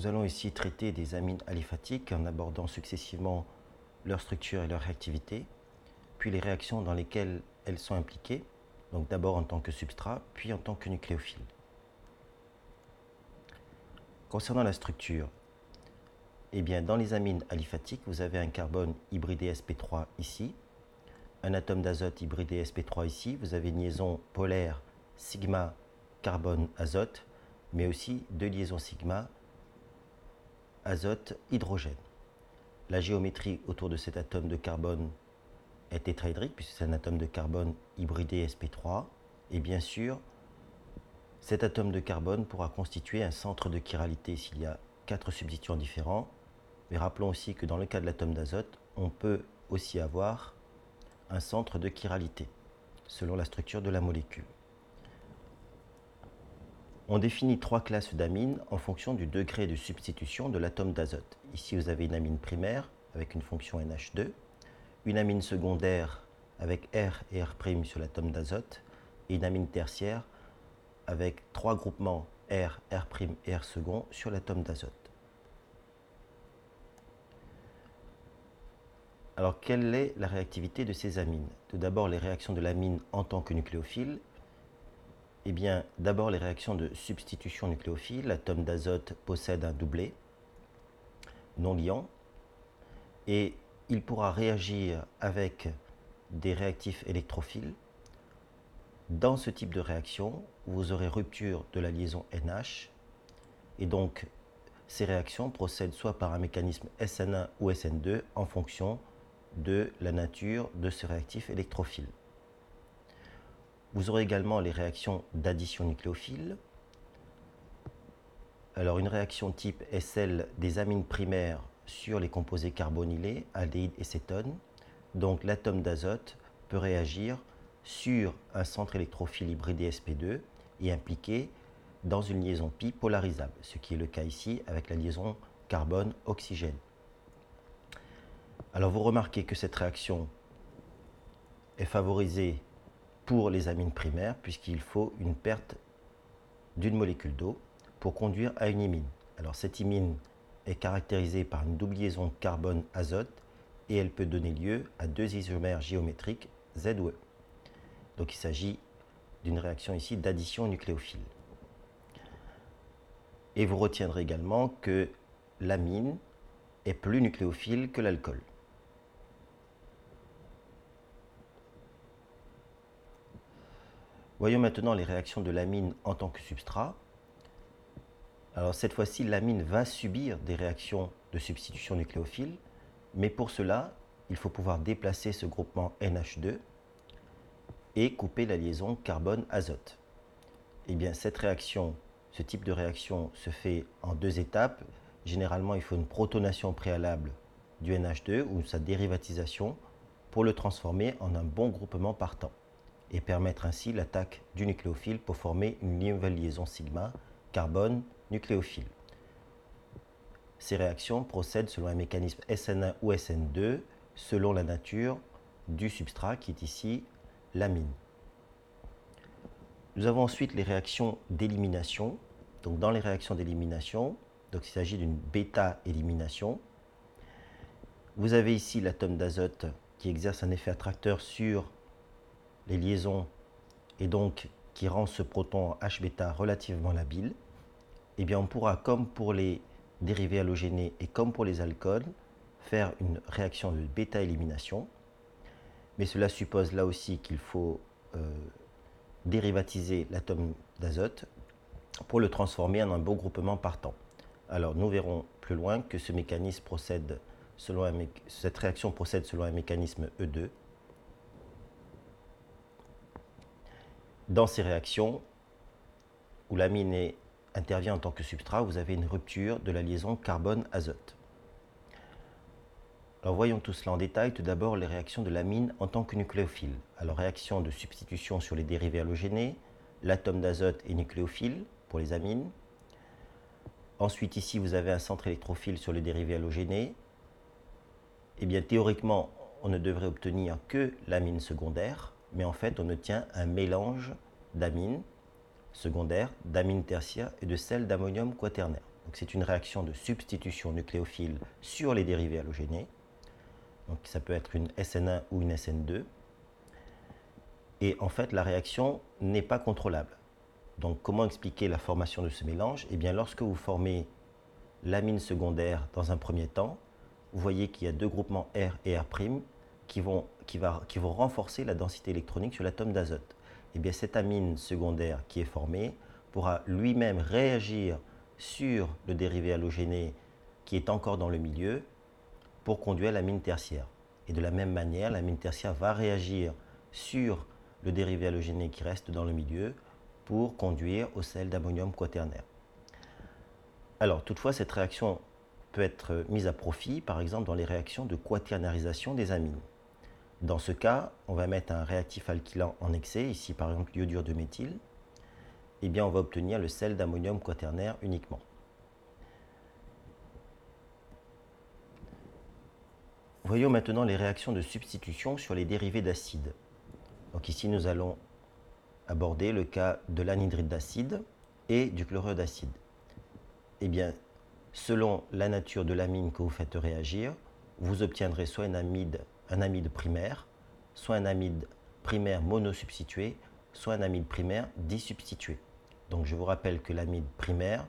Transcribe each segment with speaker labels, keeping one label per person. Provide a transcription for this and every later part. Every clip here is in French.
Speaker 1: Nous allons ici traiter des amines aliphatiques en abordant successivement leur structure et leur réactivité, puis les réactions dans lesquelles elles sont impliquées, donc d'abord en tant que substrat, puis en tant que nucléophile. Concernant la structure, eh bien, dans les amines aliphatiques, vous avez un carbone hybridé sp3 ici, un atome d'azote hybridé sp3 ici, vous avez une liaison polaire sigma carbone-azote, mais aussi deux liaisons sigma azote-hydrogène. La géométrie autour de cet atome de carbone est tétraédrique, puisque c'est un atome de carbone hybridé sp3. Et bien sûr, cet atome de carbone pourra constituer un centre de chiralité s'il y a quatre substituants différents. Mais rappelons aussi que dans le cas de l'atome d'azote, on peut aussi avoir un centre de chiralité, selon la structure de la molécule. On définit trois classes d'amines en fonction du degré de substitution de l'atome d'azote. Ici, vous avez une amine primaire avec une fonction NH2, une amine secondaire avec R et R' sur l'atome d'azote, et une amine tertiaire avec trois groupements R, R' et R sur l'atome d'azote. Alors, quelle est la réactivité de ces amines? Tout d'abord, les réactions de l'amine en tant que nucléophile eh d'abord les réactions de substitution nucléophile. L'atome d'azote possède un doublet non liant et il pourra réagir avec des réactifs électrophiles. Dans ce type de réaction, vous aurez rupture de la liaison NH et donc ces réactions procèdent soit par un mécanisme SN1 ou SN2 en fonction de la nature de ce réactif électrophile. Vous aurez également les réactions d'addition nucléophile. Alors une réaction type est celle des amines primaires sur les composés carbonylés, aldéhyde et cétone. Donc l'atome d'azote peut réagir sur un centre électrophile hybridé sp2 et impliqué dans une liaison pi polarisable, ce qui est le cas ici avec la liaison carbone-oxygène. Alors vous remarquez que cette réaction est favorisée pour les amines primaires, puisqu'il faut une perte d'une molécule d'eau pour conduire à une imine. Alors cette imine est caractérisée par une double liaison carbone-azote et elle peut donner lieu à deux isomères géométriques Z ou E. Donc il s'agit d'une réaction ici d'addition nucléophile. Et vous retiendrez également que l'amine est plus nucléophile que l'alcool. Voyons maintenant les réactions de l'amine en tant que substrat. Alors cette fois-ci, l'amine va subir des réactions de substitution nucléophile, mais pour cela, il faut pouvoir déplacer ce groupement NH2 et couper la liaison carbone-azote. Eh bien, cette réaction, ce type de réaction se fait en deux étapes. Généralement, il faut une protonation préalable du NH2 ou sa dérivatisation pour le transformer en un bon groupement partant et permettre ainsi l'attaque du nucléophile pour former une nouvelle liaison sigma carbone nucléophile. Ces réactions procèdent selon un mécanisme SN1 ou SN2 selon la nature du substrat qui est ici l'amine. Nous avons ensuite les réactions d'élimination. Donc dans les réactions d'élimination, donc il s'agit d'une bêta-élimination. Vous avez ici l'atome d'azote qui exerce un effet attracteur sur les liaisons et donc qui rend ce proton H-bêta relativement labile, eh bien on pourra, comme pour les dérivés halogénés et comme pour les alcools, faire une réaction de bêta-élimination. Mais cela suppose là aussi qu'il faut euh, dérivatiser l'atome d'azote pour le transformer en un beau groupement partant. Alors nous verrons plus loin que ce mécanisme procède cette réaction procède selon un mécanisme E2 Dans ces réactions, où l'amine intervient en tant que substrat, vous avez une rupture de la liaison carbone-azote. Alors voyons tout cela en détail. Tout d'abord, les réactions de l'amine en tant que nucléophile. Alors réaction de substitution sur les dérivés halogénés, l'atome d'azote est nucléophile pour les amines. Ensuite, ici, vous avez un centre électrophile sur les dérivés halogénés. Eh bien, théoriquement, on ne devrait obtenir que l'amine secondaire mais en fait, on obtient un mélange d'amines secondaires, d'amines tertiaires et de sels d'ammonium quaternaire. C'est une réaction de substitution nucléophile sur les dérivés halogénés. Donc ça peut être une SN1 ou une SN2. Et en fait, la réaction n'est pas contrôlable. Donc comment expliquer la formation de ce mélange? Eh bien, lorsque vous formez l'amine secondaire dans un premier temps, vous voyez qu'il y a deux groupements R et R' qui vont, renforcer la densité électronique sur l'atome d'azote. Eh bien, cette amine secondaire qui est formée pourra lui-même réagir sur le dérivé halogéné qui est encore dans le milieu pour conduire l'amine tertiaire. Et de la même manière, l'amine tertiaire va réagir sur le dérivé halogéné qui reste dans le milieu pour conduire au sel d'ammonium quaternaire. Alors, toutefois, cette réaction peut être mise à profit, par exemple, dans les réactions de quaternarisation des amines. Dans ce cas, on va mettre un réactif alkylant en excès, ici par exemple l'iodure de méthyle, et bien on va obtenir le sel d'ammonium quaternaire uniquement. Voyons maintenant les réactions de substitution sur les dérivés d'acide. Donc ici nous allons aborder le cas de l'anhydride d'acide et du chlorure d'acide. Eh bien, selon la nature de l'amine que vous faites réagir, vous obtiendrez soit un amide, un amide primaire, soit un amide primaire monosubstitué, soit un amide primaire disubstitué. Donc je vous rappelle que l'amide primaire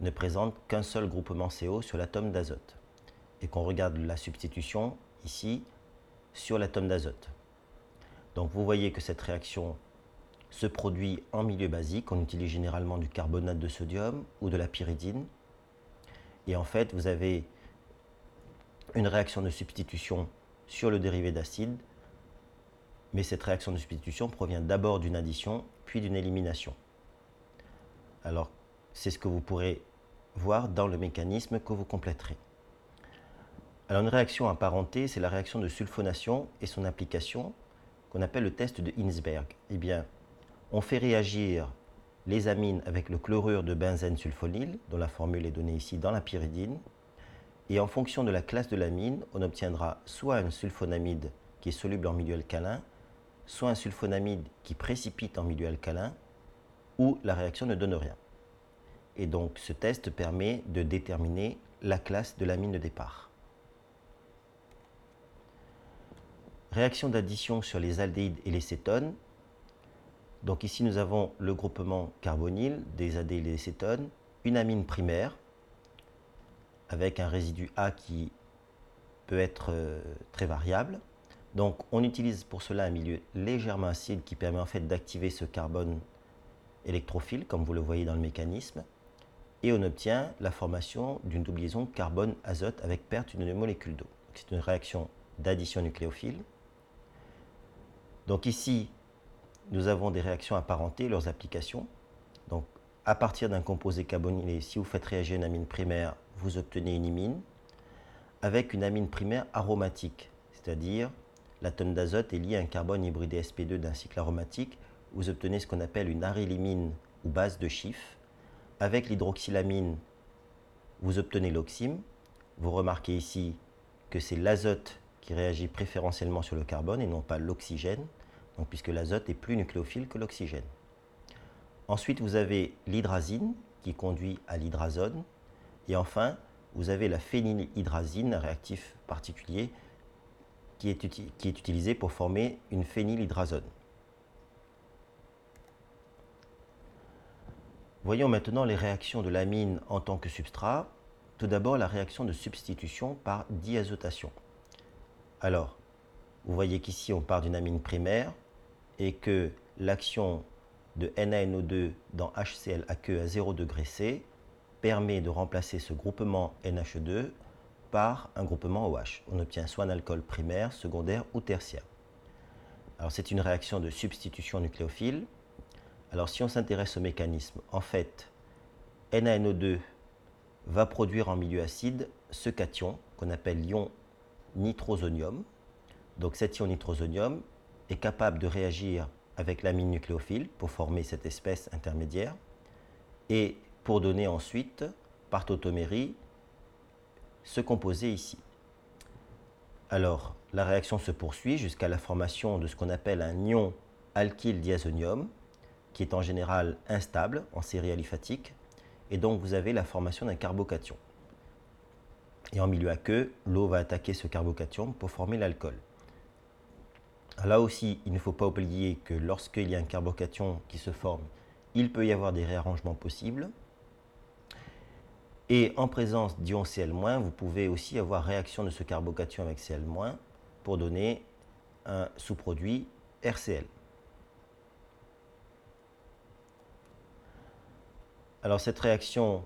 Speaker 1: ne présente qu'un seul groupement CO sur l'atome d'azote et qu'on regarde la substitution ici sur l'atome d'azote. Donc vous voyez que cette réaction se produit en milieu basique. On utilise généralement du carbonate de sodium ou de la pyridine. Et en fait, vous avez une réaction de substitution sur le dérivé d'acide. Mais cette réaction de substitution provient d'abord d'une addition, puis d'une élimination. Alors, c'est ce que vous pourrez voir dans le mécanisme que vous compléterez. Alors, une réaction apparentée, c'est la réaction de sulfonation et son application qu'on appelle le test de Hinsberg. Eh bien, on fait réagir les amines avec le chlorure de benzène sulfonyle, dont la formule est donnée ici dans la pyridine. Et en fonction de la classe de l'amine, on obtiendra soit un sulfonamide qui est soluble en milieu alcalin, soit un sulfonamide qui précipite en milieu alcalin, ou la réaction ne donne rien. Et donc ce test permet de déterminer la classe de l'amine de départ. Réaction d'addition sur les aldéhydes et les cétones. Donc ici nous avons le groupement carbonyle des aldéhydes et des cétones, une amine primaire avec un résidu A qui peut être euh, très variable. Donc on utilise pour cela un milieu légèrement acide qui permet en fait d'activer ce carbone électrophile, comme vous le voyez dans le mécanisme, et on obtient la formation d'une double liaison carbone-azote avec perte d'une molécule d'eau. C'est une réaction d'addition nucléophile. Donc ici, nous avons des réactions apparentées, leurs applications. Donc à partir d'un composé carbonylé, si vous faites réagir une amine primaire, vous obtenez une imine avec une amine primaire aromatique, c'est-à-dire l'atome d'azote est lié à un carbone hybridé sp2 d'un cycle aromatique vous obtenez ce qu'on appelle une arylimine ou base de chiffre. Avec l'hydroxylamine, vous obtenez l'oxyme. Vous remarquez ici que c'est l'azote qui réagit préférentiellement sur le carbone et non pas l'oxygène, donc puisque l'azote est plus nucléophile que l'oxygène. Ensuite, vous avez l'hydrazine qui conduit à l'hydrazone. Et enfin, vous avez la phénylhydrazine, un réactif particulier qui est, qui est utilisé pour former une phénylhydrazone. Voyons maintenant les réactions de l'amine en tant que substrat. Tout d'abord, la réaction de substitution par diazotation. Alors, vous voyez qu'ici, on part d'une amine primaire et que l'action de NaNO2 dans HCl aqueux à 0 degré C permet de remplacer ce groupement NH2 par un groupement OH. On obtient soit un alcool primaire, secondaire ou tertiaire. Alors c'est une réaction de substitution nucléophile alors si on s'intéresse au mécanisme, en fait, NaNO2 va produire en milieu acide ce cation qu'on appelle l'ion nitrosonium. Donc cet ion nitrosonium est capable de réagir avec l'amine nucléophile pour former cette espèce intermédiaire et pour donner ensuite, par tautomérie, ce composé ici. Alors, la réaction se poursuit jusqu'à la formation de ce qu'on appelle un ion alkyl diazonium qui est en général instable en série aliphatique. et donc vous avez la formation d'un carbocation. Et en milieu aqueux, l'eau va attaquer ce carbocation pour former l'alcool. Là aussi, il ne faut pas oublier que lorsqu'il y a un carbocation qui se forme, il peut y avoir des réarrangements possibles. Et en présence d'ion Cl-, vous pouvez aussi avoir réaction de ce carbocation avec Cl- pour donner un sous-produit RCl. Alors cette réaction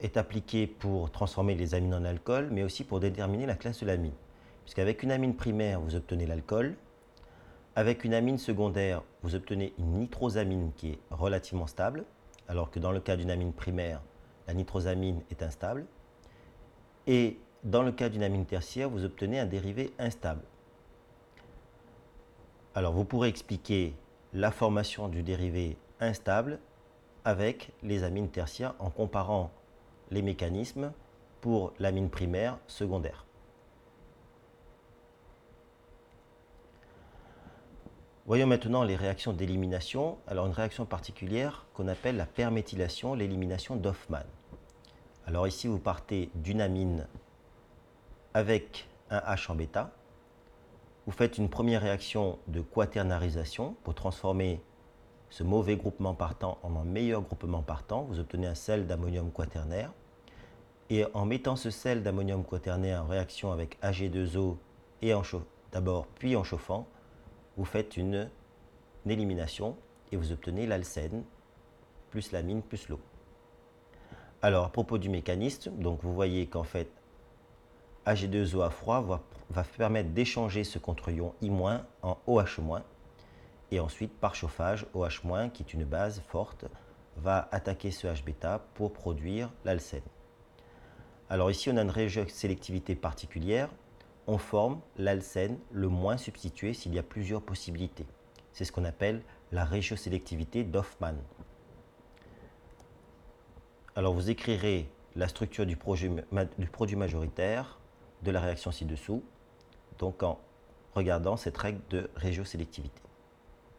Speaker 1: est appliquée pour transformer les amines en alcool, mais aussi pour déterminer la classe de l'amine. Puisqu'avec une amine primaire, vous obtenez l'alcool. Avec une amine secondaire, vous obtenez une nitrosamine qui est relativement stable, alors que dans le cas d'une amine primaire, la nitrosamine est instable. Et dans le cas d'une amine tertiaire, vous obtenez un dérivé instable. Alors vous pourrez expliquer la formation du dérivé instable avec les amines tertiaires en comparant les mécanismes pour l'amine primaire secondaire. Voyons maintenant les réactions d'élimination. Alors une réaction particulière qu'on appelle la perméthylation, l'élimination d'Hoffmann. Alors ici vous partez d'une amine avec un H en bêta. Vous faites une première réaction de quaternarisation pour transformer ce mauvais groupement partant en un meilleur groupement partant. Vous obtenez un sel d'ammonium quaternaire. Et en mettant ce sel d'ammonium quaternaire en réaction avec Ag2O et d'abord puis en chauffant, vous faites une, élimination et vous obtenez l'alcène plus l'amine plus l'eau. Alors, à propos du mécanisme, donc vous voyez qu'en fait, Ag2O à froid va, permettre d'échanger ce contre-ion I- en OH-, et ensuite, par chauffage, OH-, qui est une base forte, va attaquer ce H-bêta pour produire l'alcène. Alors ici, on a une régiosélectivité particulière on forme l'alcène le moins substitué s'il y a plusieurs possibilités. C'est ce qu'on appelle la régiosélectivité d'Hoffmann. Alors vous écrirez la structure du, du produit majoritaire de la réaction ci-dessous, donc en regardant cette règle de régiosélectivité.